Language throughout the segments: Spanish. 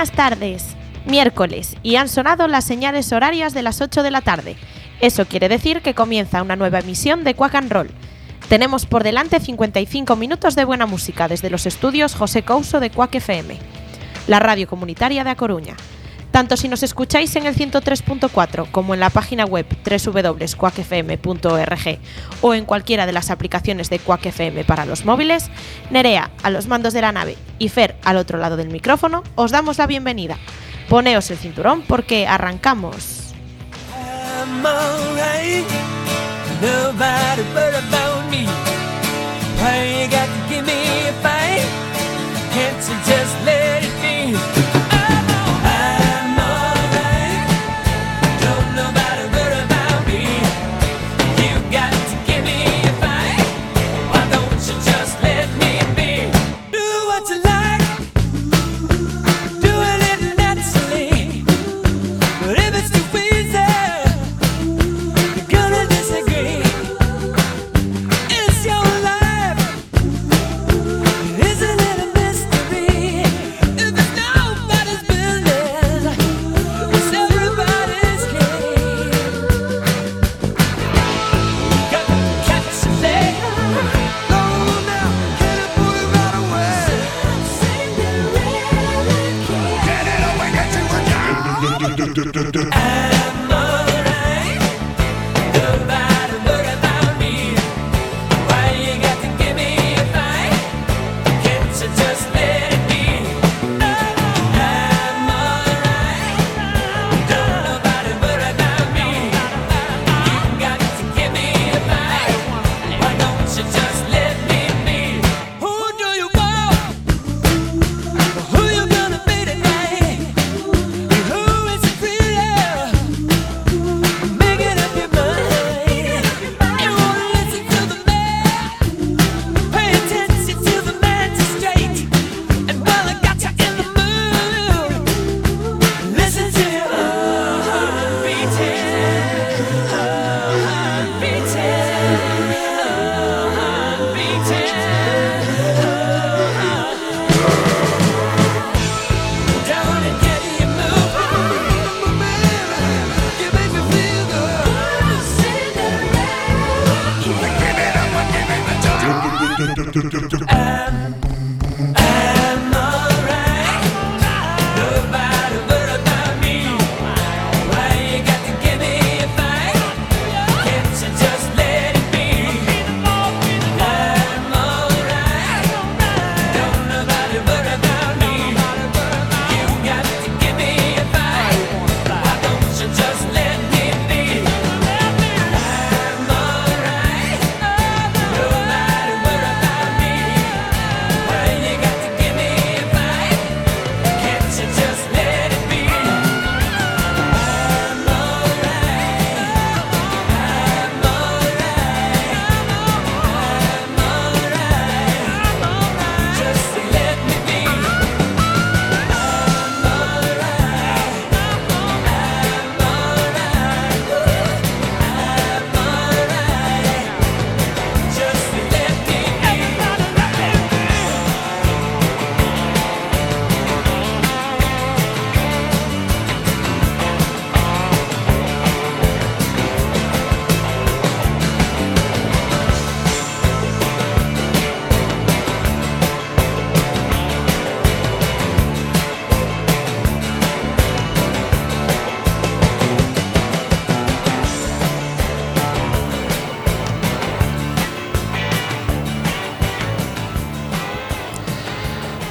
Buenas tardes. Miércoles y han sonado las señales horarias de las 8 de la tarde. Eso quiere decir que comienza una nueva emisión de Quack and Roll. Tenemos por delante 55 minutos de buena música desde los estudios José Couso de Quack FM, la radio comunitaria de A Coruña. Tanto si nos escucháis en el 103.4 como en la página web www.quackfm.org o en cualquiera de las aplicaciones de Quack FM para los móviles, Nerea a los mandos de la nave y Fer al otro lado del micrófono, os damos la bienvenida. Poneos el cinturón porque arrancamos. do, do, do, do, do.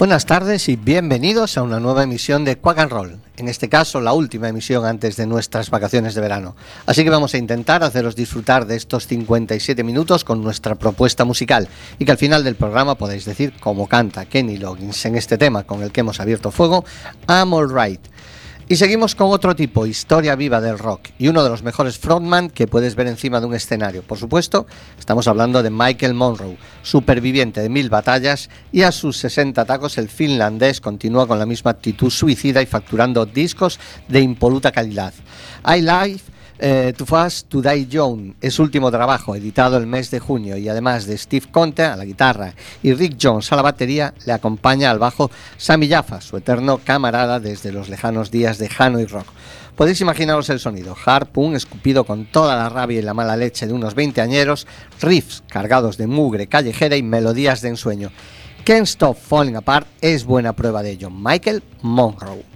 Buenas tardes y bienvenidos a una nueva emisión de Quack and Roll. En este caso, la última emisión antes de nuestras vacaciones de verano. Así que vamos a intentar haceros disfrutar de estos 57 minutos con nuestra propuesta musical y que al final del programa podáis decir cómo canta Kenny Loggins en este tema con el que hemos abierto fuego, I'm Alright. Y seguimos con otro tipo, historia viva del rock y uno de los mejores frontman que puedes ver encima de un escenario. Por supuesto, estamos hablando de Michael Monroe, superviviente de mil batallas y a sus 60 tacos el finlandés continúa con la misma actitud suicida y facturando discos de impoluta calidad. I Life Eh, Too Fast to Die Young es su último trabajo, editado el mes de junio, y además de Steve Conte a la guitarra y Rick Jones a la batería, le acompaña al bajo Sammy Jaffa, su eterno camarada desde los lejanos días de Hanoi Rock. Podéis imaginaros el sonido, hard punk escupido con toda la rabia y la mala leche de unos 20 añeros, riffs cargados de mugre callejera y melodías de ensueño. Can't Stop Falling Apart es buena prueba de ello. Michael Monroe.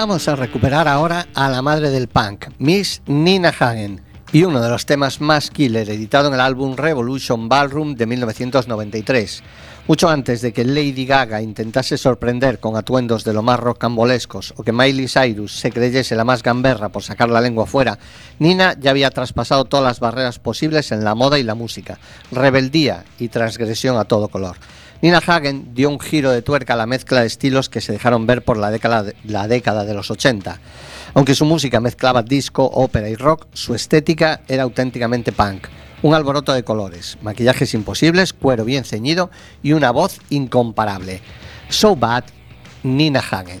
Vamos a recuperar ahora a la madre del punk, Miss Nina Hagen, y uno de los temas más killer editado en el álbum Revolution Ballroom de 1993. Mucho antes de que Lady Gaga intentase sorprender con atuendos de lo más rocambolescos o que Miley Cyrus se creyese la más gamberra por sacar la lengua fuera, Nina ya había traspasado todas las barreras posibles en la moda y la música, rebeldía y transgresión a todo color. Nina Hagen dio un giro de tuerca a la mezcla de estilos que se dejaron ver por la década de, los 80. Aunque su música mezclaba disco, ópera y rock, su estética era auténticamente punk. Un alboroto de colores, maquillajes imposibles, cuero bien ceñido y una voz incomparable. So Bad, Nina Hagen.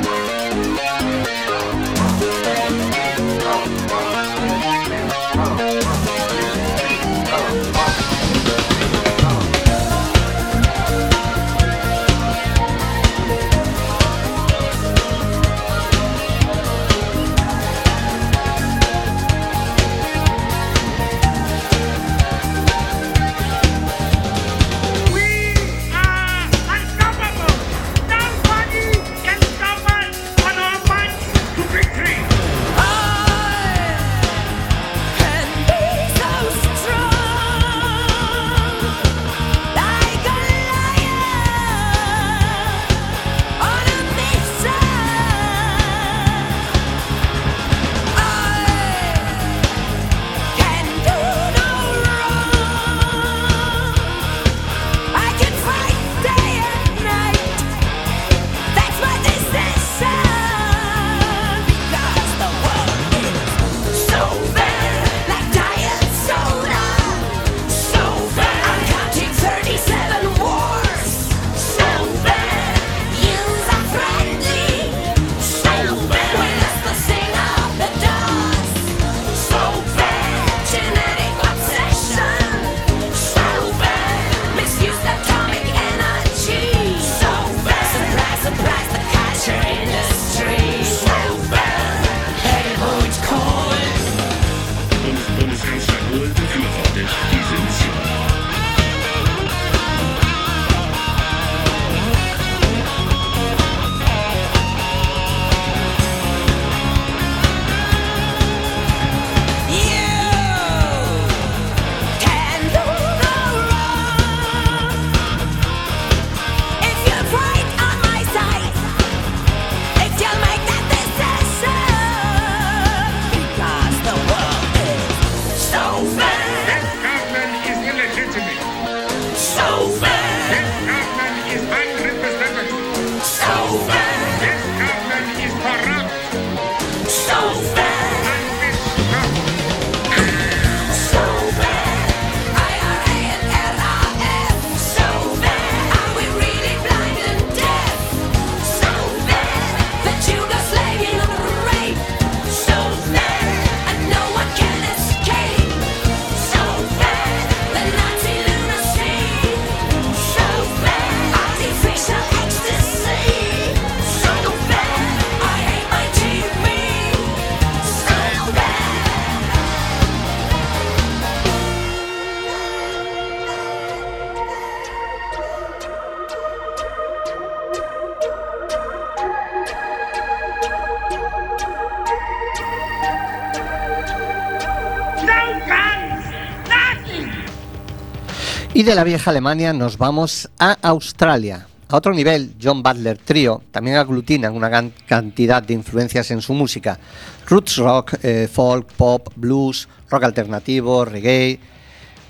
Y de la vieja Alemania nos vamos a Australia. A otro nivel, John Butler Trio también aglutinan una gran cantidad de influencias en su música. Roots rock, eh, folk, pop, blues, rock alternativo, reggae,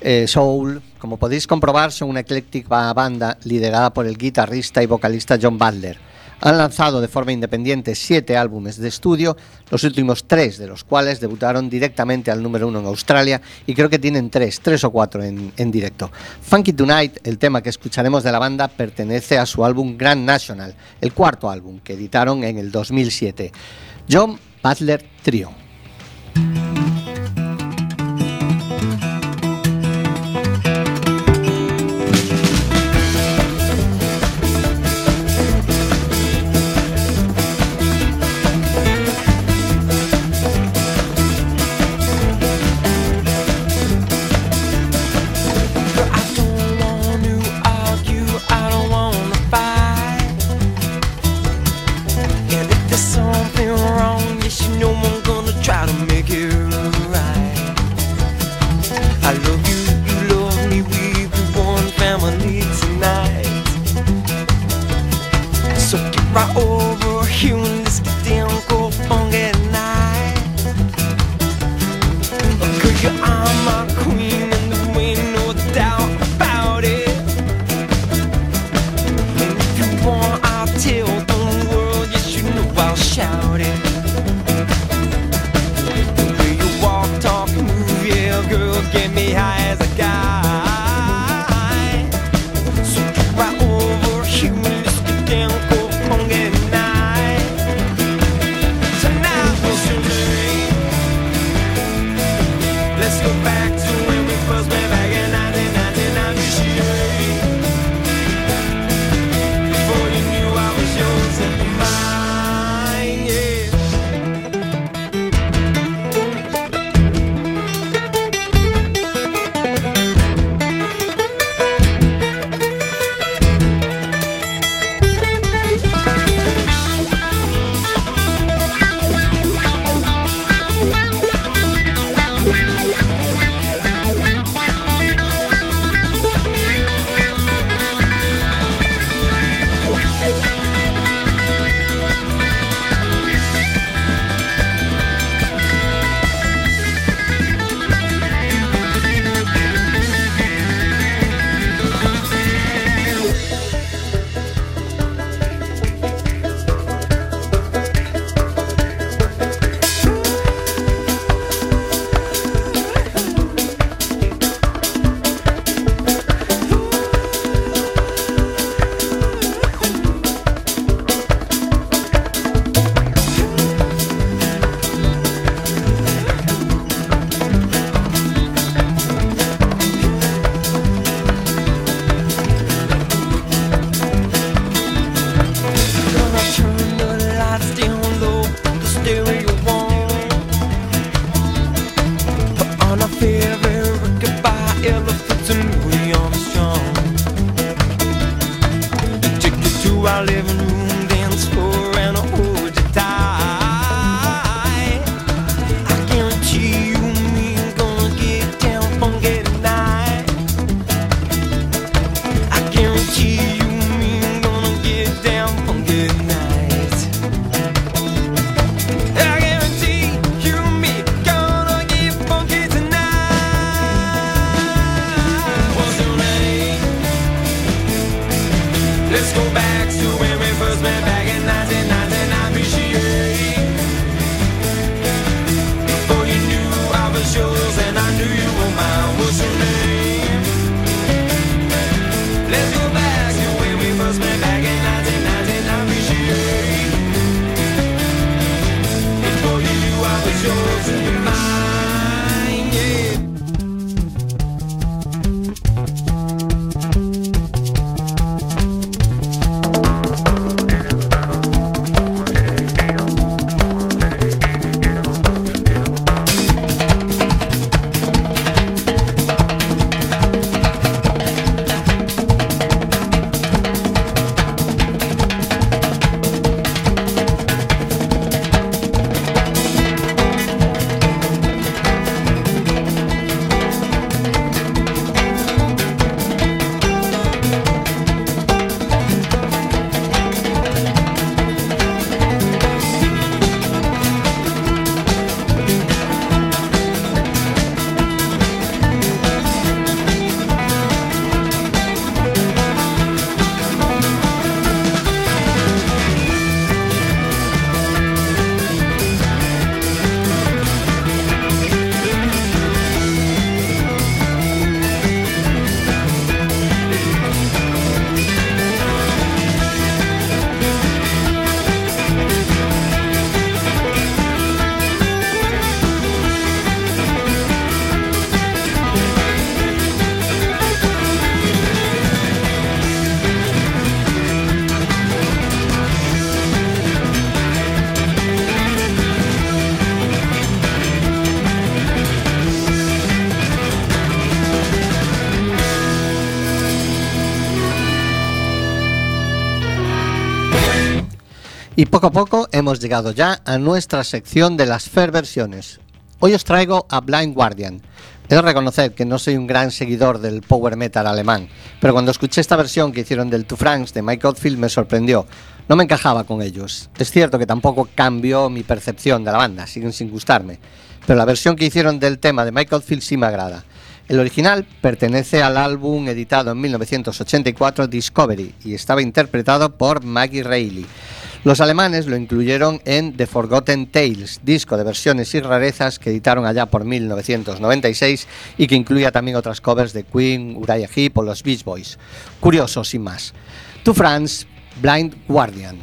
eh, soul. Como podéis comprobar, son una ecléctica banda liderada por el guitarrista y vocalista John Butler. Han lanzado de forma independiente siete álbumes de estudio, los últimos tres de los cuales debutaron directamente al número uno en Australia y creo que tienen tres, tres o cuatro en, en directo. Funky Tonight, el tema que escucharemos de la banda, pertenece a su álbum Grand National, el cuarto álbum que editaron en el 2007. John Butler Trio. Poco a poco hemos llegado ya a nuestra sección de las Fair versiones. Hoy os traigo a Blind Guardian. He reconocer que no soy un gran seguidor del power metal alemán, pero cuando escuché esta versión que hicieron del Two Franks de Mike Oldfield me sorprendió. No me encajaba con ellos. Es cierto que tampoco cambió mi percepción de la banda, siguen sin gustarme, pero la versión que hicieron del tema de Mike Oldfield sí me agrada. El original pertenece al álbum editado en 1984 Discovery y estaba interpretado por Maggie Reilly. Los alemanes lo incluyeron en The Forgotten Tales, disco de versiones y rarezas que editaron allá por 1996 y que incluía también otras covers de Queen, Uriah Heep o los Beach Boys. Curioso, sin más. To France, Blind Guardian.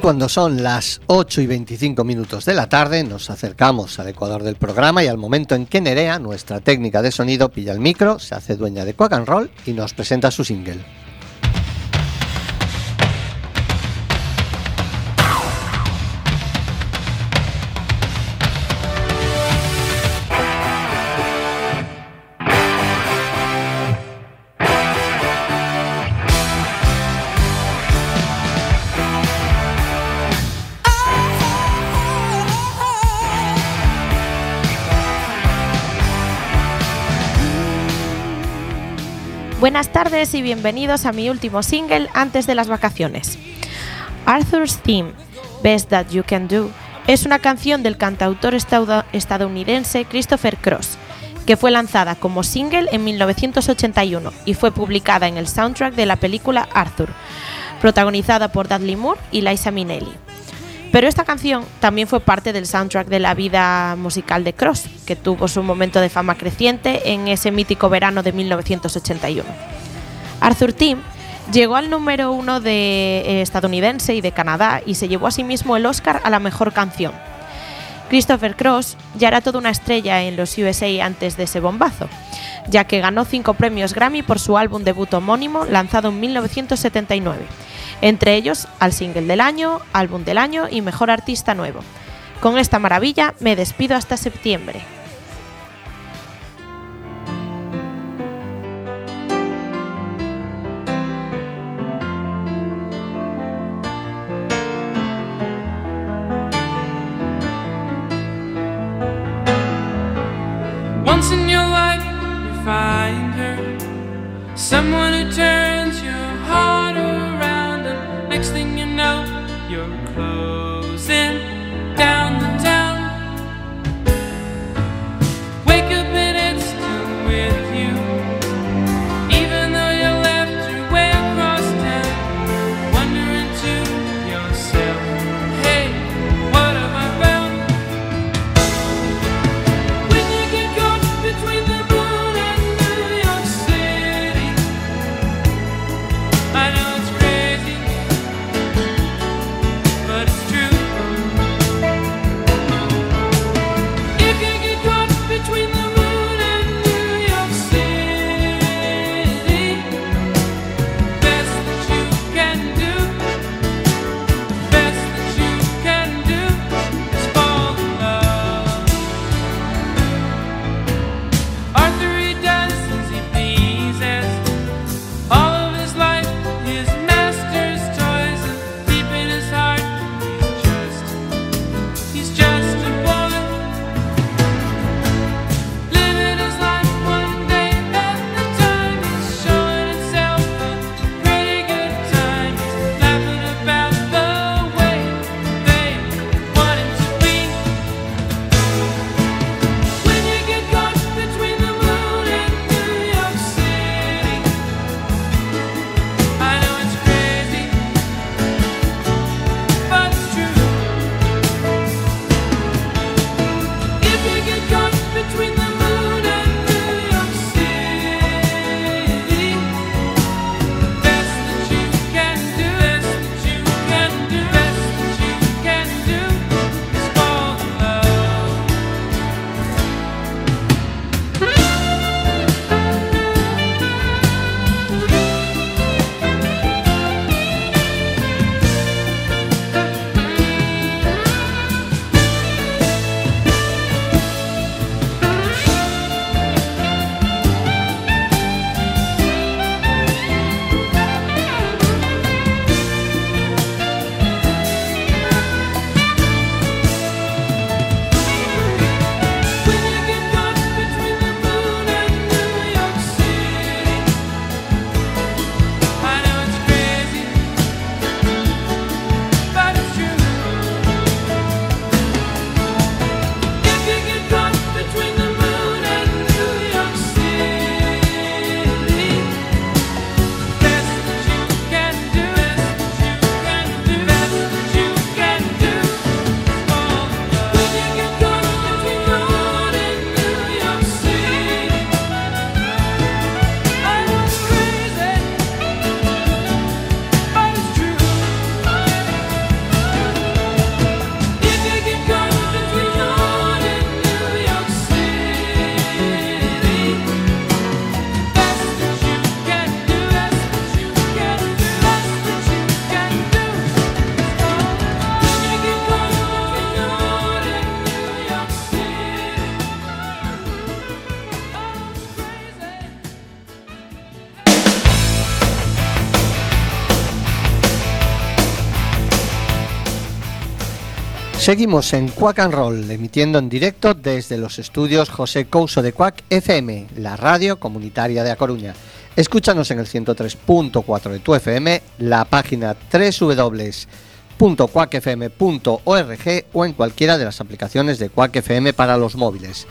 Cuando son las 8 y 25 minutos de la tarde, nos acercamos al ecuador del programa y al momento en que Nerea, nuestra técnica de sonido, pilla el micro, se hace dueña de Quack and Roll y nos presenta su single. Buenas tardes y bienvenidos a mi último single antes de las vacaciones. Arthur's Theme, Best That You Can Do, es una canción del cantautor estadounidense Christopher Cross, que fue lanzada como single en 1981 y fue publicada en el soundtrack de la película Arthur, protagonizada por Dudley Moore y Liza Minnelli. Pero esta canción también fue parte del soundtrack de la vida musical de Cross, que tuvo su momento de fama creciente en ese mítico verano de 1981. Arthur Tim llegó al número uno de eh, estadounidense y de Canadá y se llevó asimismo el Oscar a la mejor canción. Christopher Cross ya era toda una estrella en los USA antes de ese bombazo, ya que ganó cinco premios Grammy por su álbum debut homónimo lanzado en 1979, entre ellos al single del año, álbum del año y mejor artista nuevo. Con esta maravilla me despido hasta septiembre. Seguimos en Quack and Roll, emitiendo en directo desde los estudios José Couso de Quack FM, la radio comunitaria de A Coruña. Escúchanos en el 103.4 de tu FM, la página www.quackfm.org o en cualquiera de las aplicaciones de Quack FM para los móviles.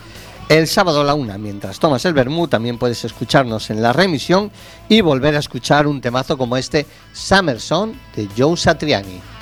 El sábado a la una, mientras tomas el vermú, también puedes escucharnos en la remisión y volver a escuchar un temazo como este Summer Song de Joe Satriani.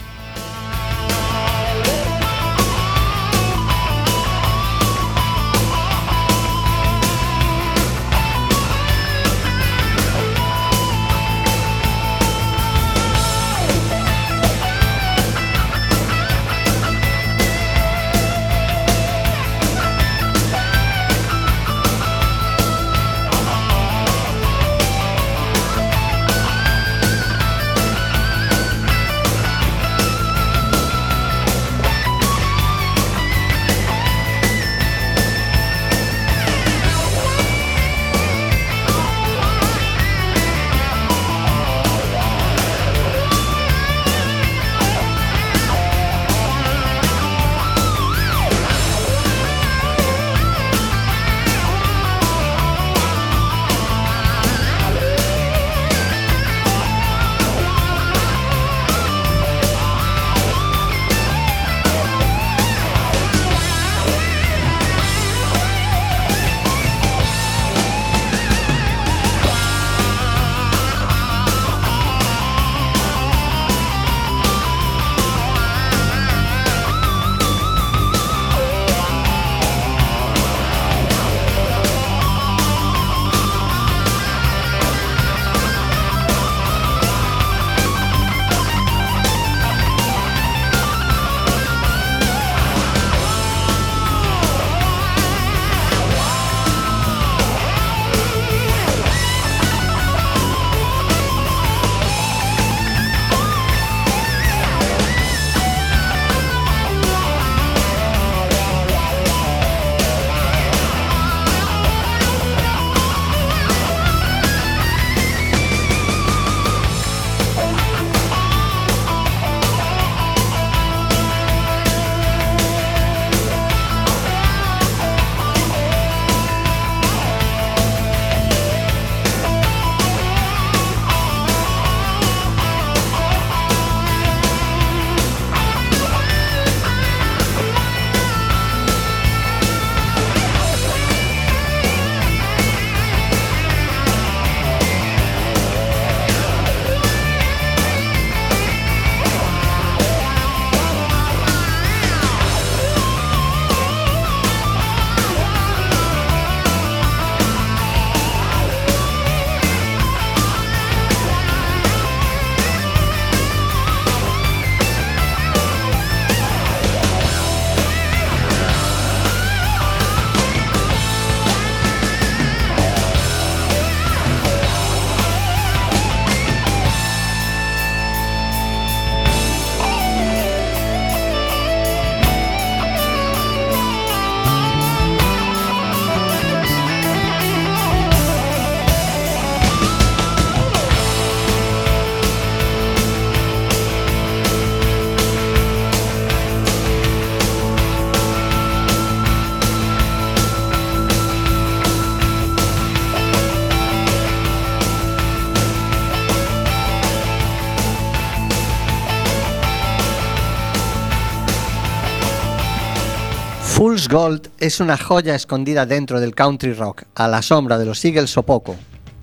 Fool's Gold es una joya escondida dentro del country rock, a la sombra de los Eagles o poco.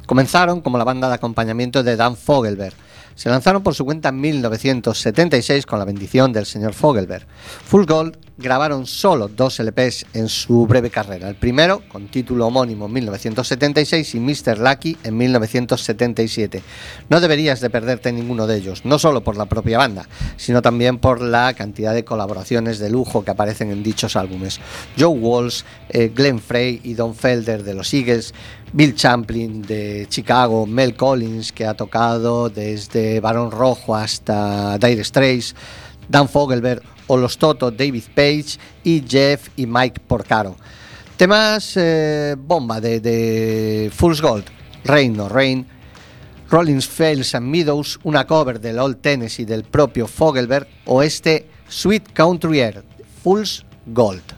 Comenzaron como la banda de acompañamiento de Dan Fogelberg. Se lanzaron por su cuenta en 1976 con la bendición del señor Fogelberg. Full Gold grabaron solo dos LPs en su breve carrera. El primero, con título homónimo en 1976 y Mr. Lucky en 1977. No deberías de perderte ninguno de ellos, no solo por la propia banda, sino también por la cantidad de colaboraciones de lujo que aparecen en dichos álbumes. Joe Walsh, eh, Glenn Frey y Don Felder de los Eagles, Bill Champlin de Chicago, Mel Collins que ha tocado desde Barón Rojo hasta Dire Straits, Dan Fogelberg o los Toto, David Page y Jeff y Mike Porcaro. Temas eh, bomba de, de Fool's Gold, Rain No Rain, Rollins Fields and Meadows, una cover del Old Tennessee del propio Fogelberg o este Sweet Country Air, Fool's Gold.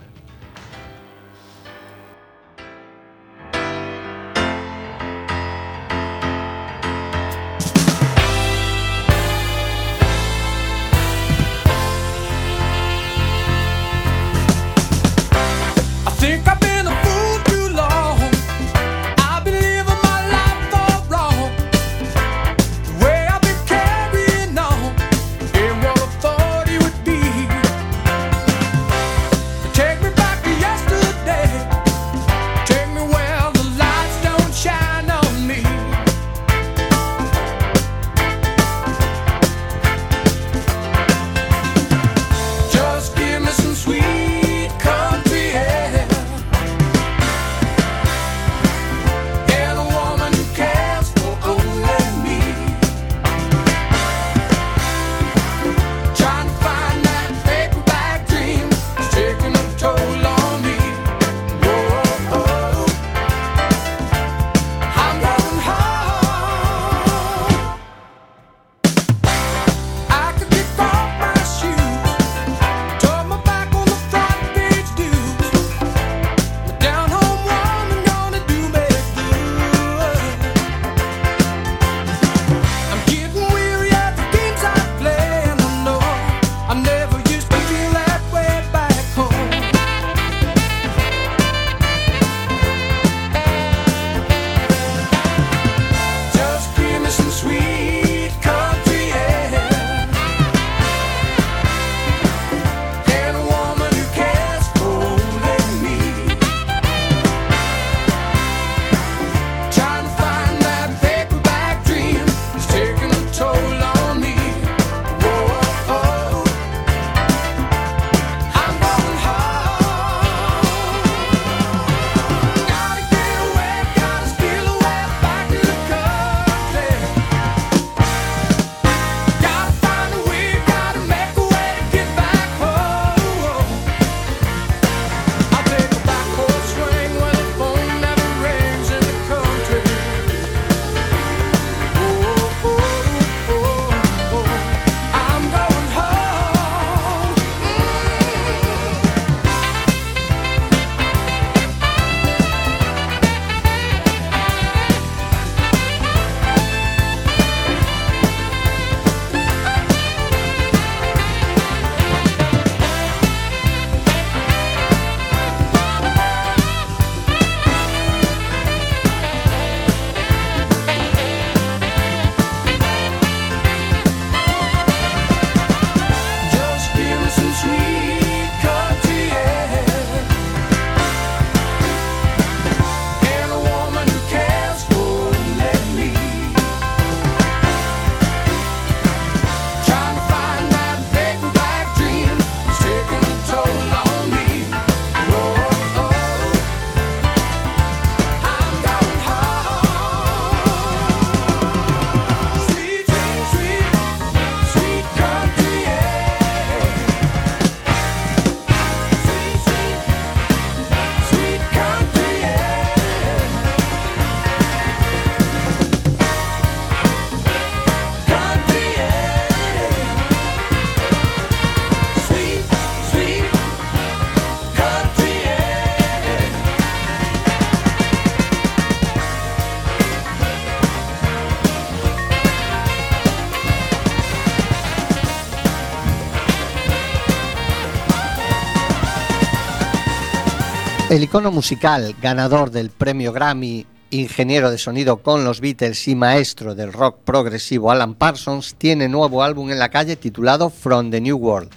El icono musical, ganador del premio Grammy, ingeniero de sonido con los Beatles y maestro del rock progresivo Alan Parsons, tiene nuevo álbum en la calle titulado From the New World.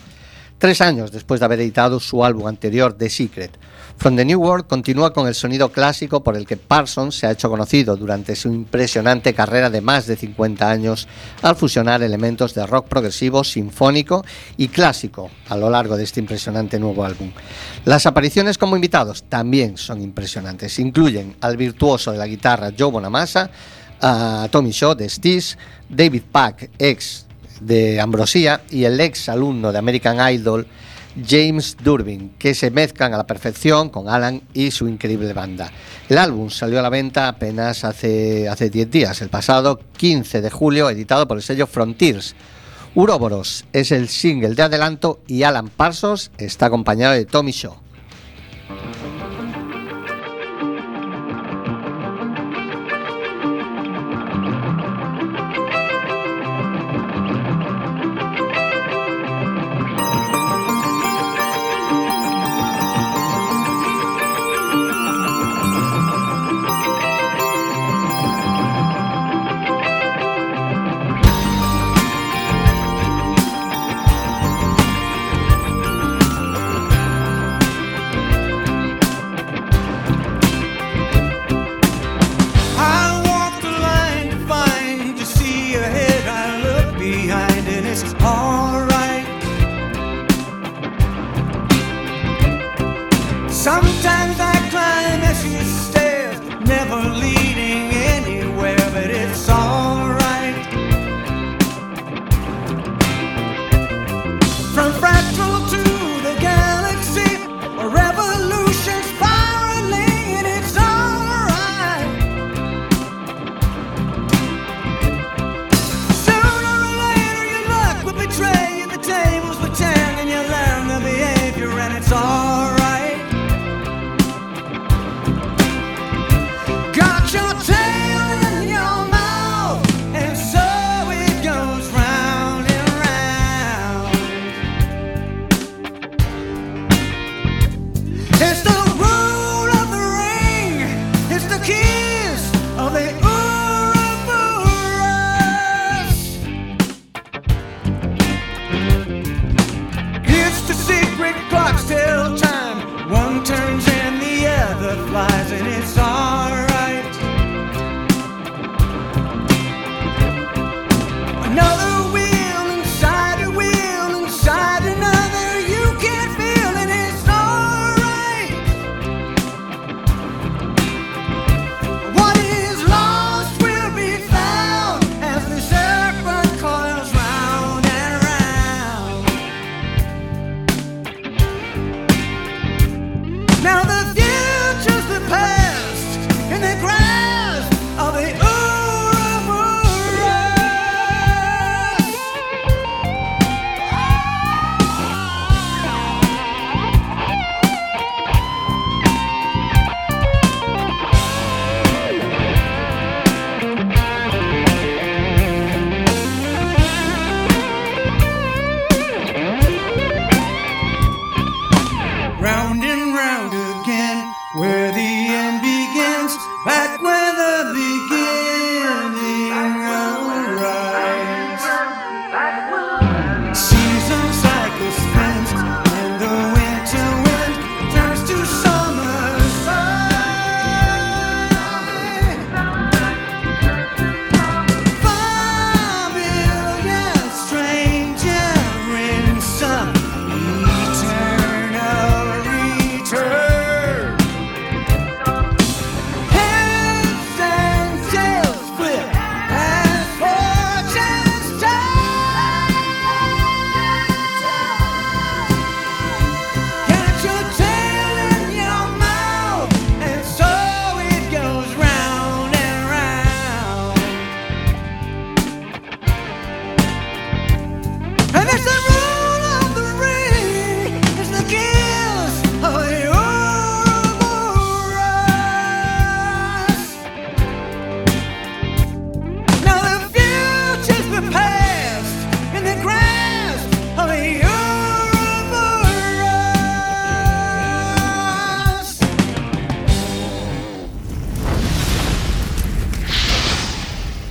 Tres años después de haber editado su álbum anterior, The Secret. From the New World continúa con el sonido clásico por el que Parsons se ha hecho conocido durante su impresionante carrera de más de 50 años al fusionar elementos de rock progresivo, sinfónico y clásico a lo largo de este impresionante nuevo álbum. Las apariciones como invitados también son impresionantes. Incluyen al virtuoso de la guitarra Joe Bonamassa, a Tommy Shaw de Steez, David Pack, ex de Ambrosia, y el ex alumno de American Idol, James Durbin, que se mezclan a la perfección con Alan y su increíble banda. El álbum salió a la venta apenas hace, hace 10 días, el pasado 15 de julio, editado por el sello Frontiers, Uroboros es el single de adelanto y Alan Parsons está acompañado de Tommy Shaw.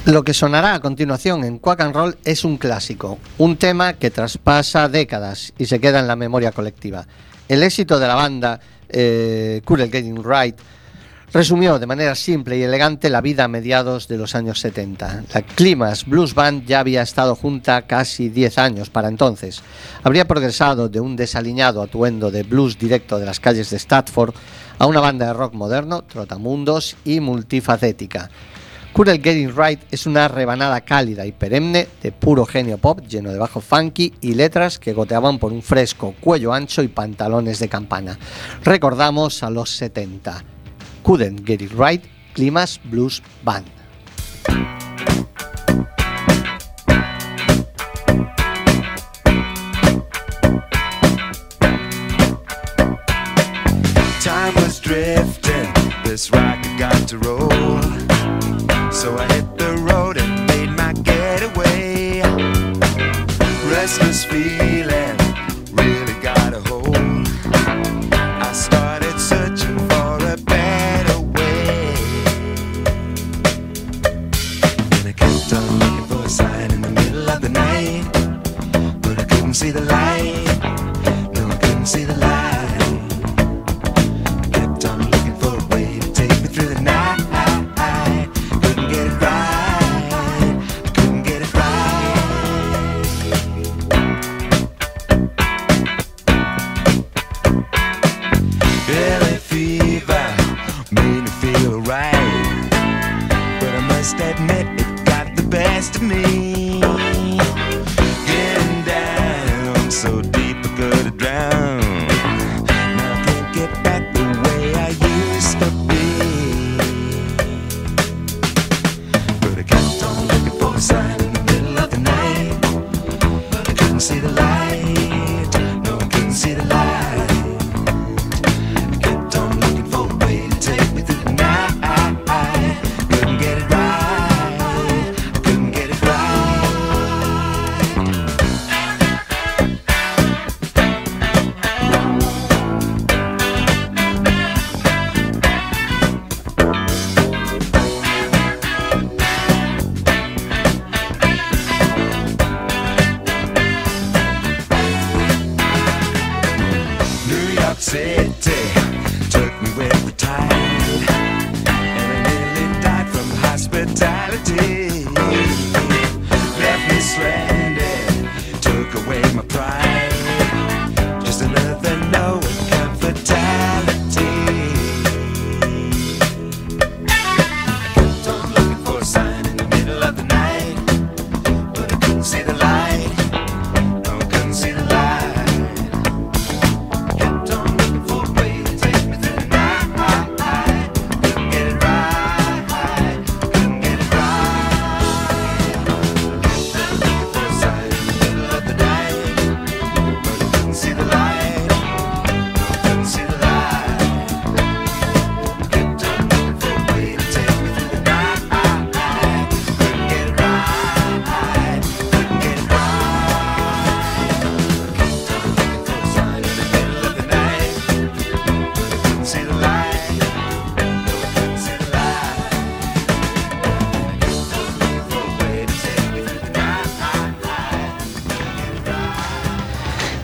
Lo que sonará a continuación en Quack and Roll es un clásico, un tema que traspasa décadas y se queda en la memoria colectiva. El éxito de la banda, eh, Cool Getting Right, resumió de manera simple y elegante la vida a mediados de los años 70. La Climax Blues Band ya había estado junta casi 10 años para entonces. Habría progresado de un desaliñado atuendo de blues directo de las calles de Stratford a una banda de rock moderno, trotamundos y multifacética. Curl Getting Right es una rebanada cálida y perenne de puro genio pop lleno de bajo funky y letras que goteaban por un fresco cuello ancho y pantalones de campana. Recordamos a los 70. Couldn't Get It Right, Climas Blues Band. So I hit the road and made my getaway. Restless feeling really got a hold. I started searching for a better way. And I kept on looking for a sign in the middle of the night, but I couldn't see the light.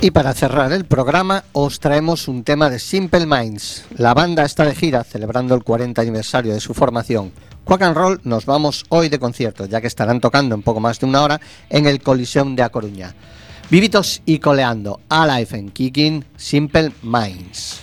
Y para cerrar el programa os traemos un tema de Simple Minds. La banda está de gira celebrando el 40 aniversario de su formación. Quack and Roll nos vamos hoy de concierto, ya que estarán tocando en poco más de una hora en el Coliseum de A Coruña. Vivitos y coleando, Alive and Kicking, Simple Minds.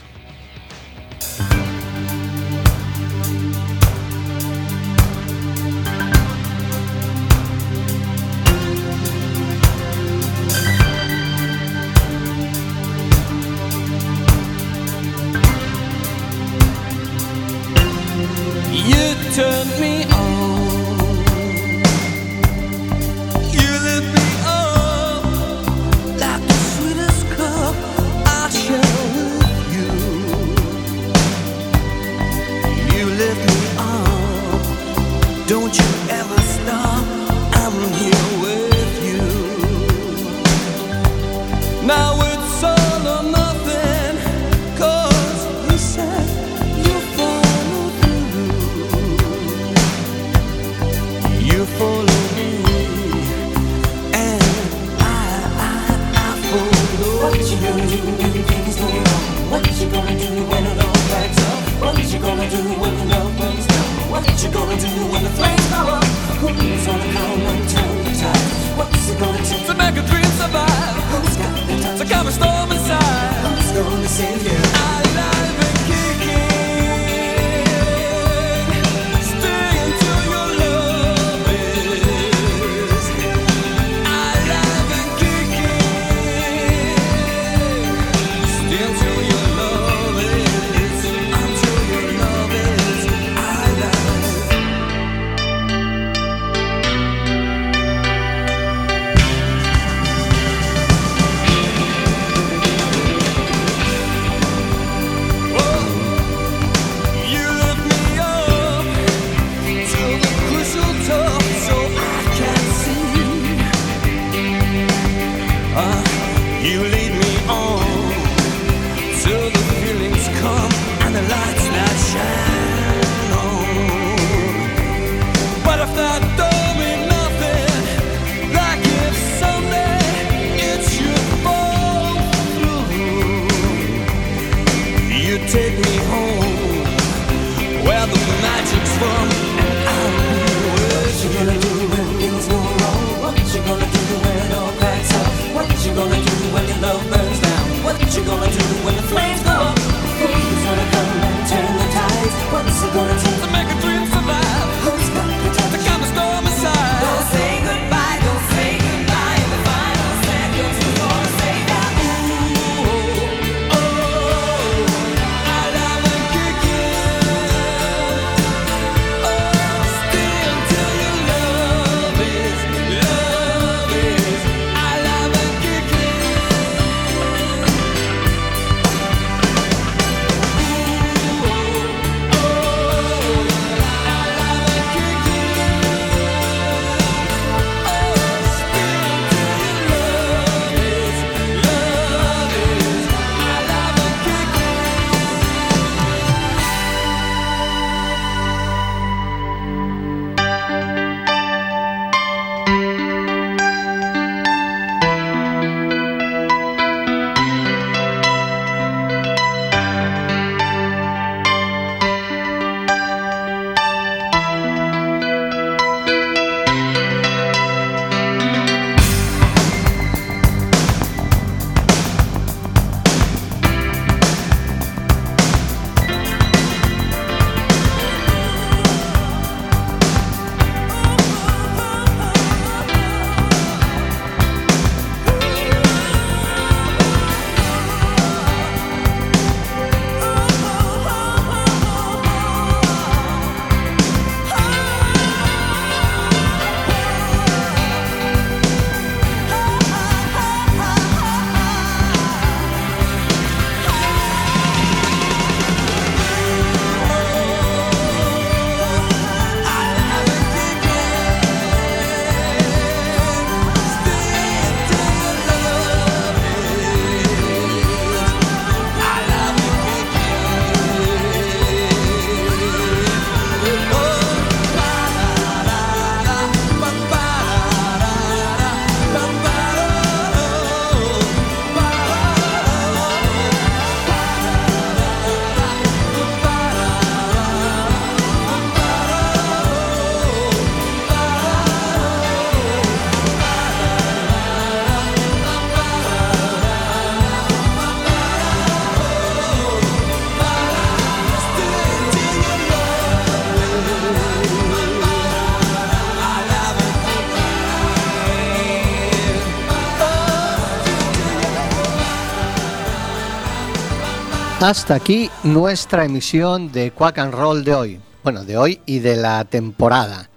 Hasta aquí nuestra emisión de Quack and Roll de hoy. Bueno, de hoy y de la temporada.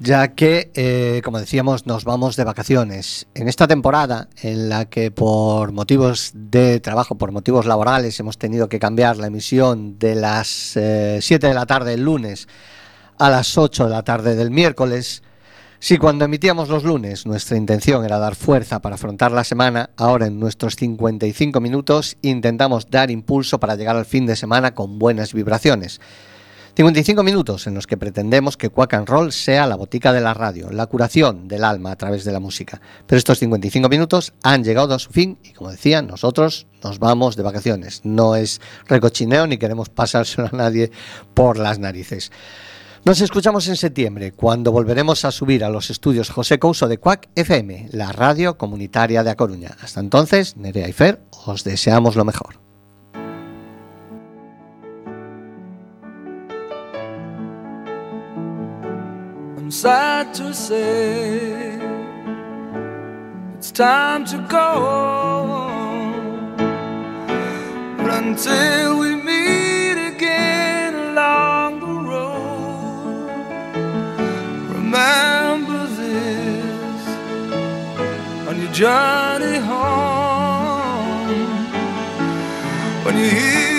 Ya que, eh, como decíamos, nos vamos de vacaciones. En esta temporada, en la que por motivos de trabajo, por motivos laborales, hemos tenido que cambiar la emisión de las eh, 7 de la tarde el lunes a las 8 de la tarde del miércoles, si cuando emitíamos los lunes nuestra intención era dar fuerza para afrontar la semana, ahora en nuestros 55 minutos intentamos dar impulso para llegar al fin de semana con buenas vibraciones. 55 minutos en los que pretendemos que Quack and Roll sea la botica de la radio, la curación del alma a través de la música. Pero estos 55 minutos han llegado a su fin y como decía, nosotros nos vamos de vacaciones. No es recochineo ni queremos pasárselo a nadie por las narices. Nos escuchamos en septiembre, cuando volveremos a subir a los estudios José Couso de Cuac FM, la radio comunitaria de A Coruña. Hasta entonces, Nerea y Fer, os deseamos lo mejor. Johnny home when you hear.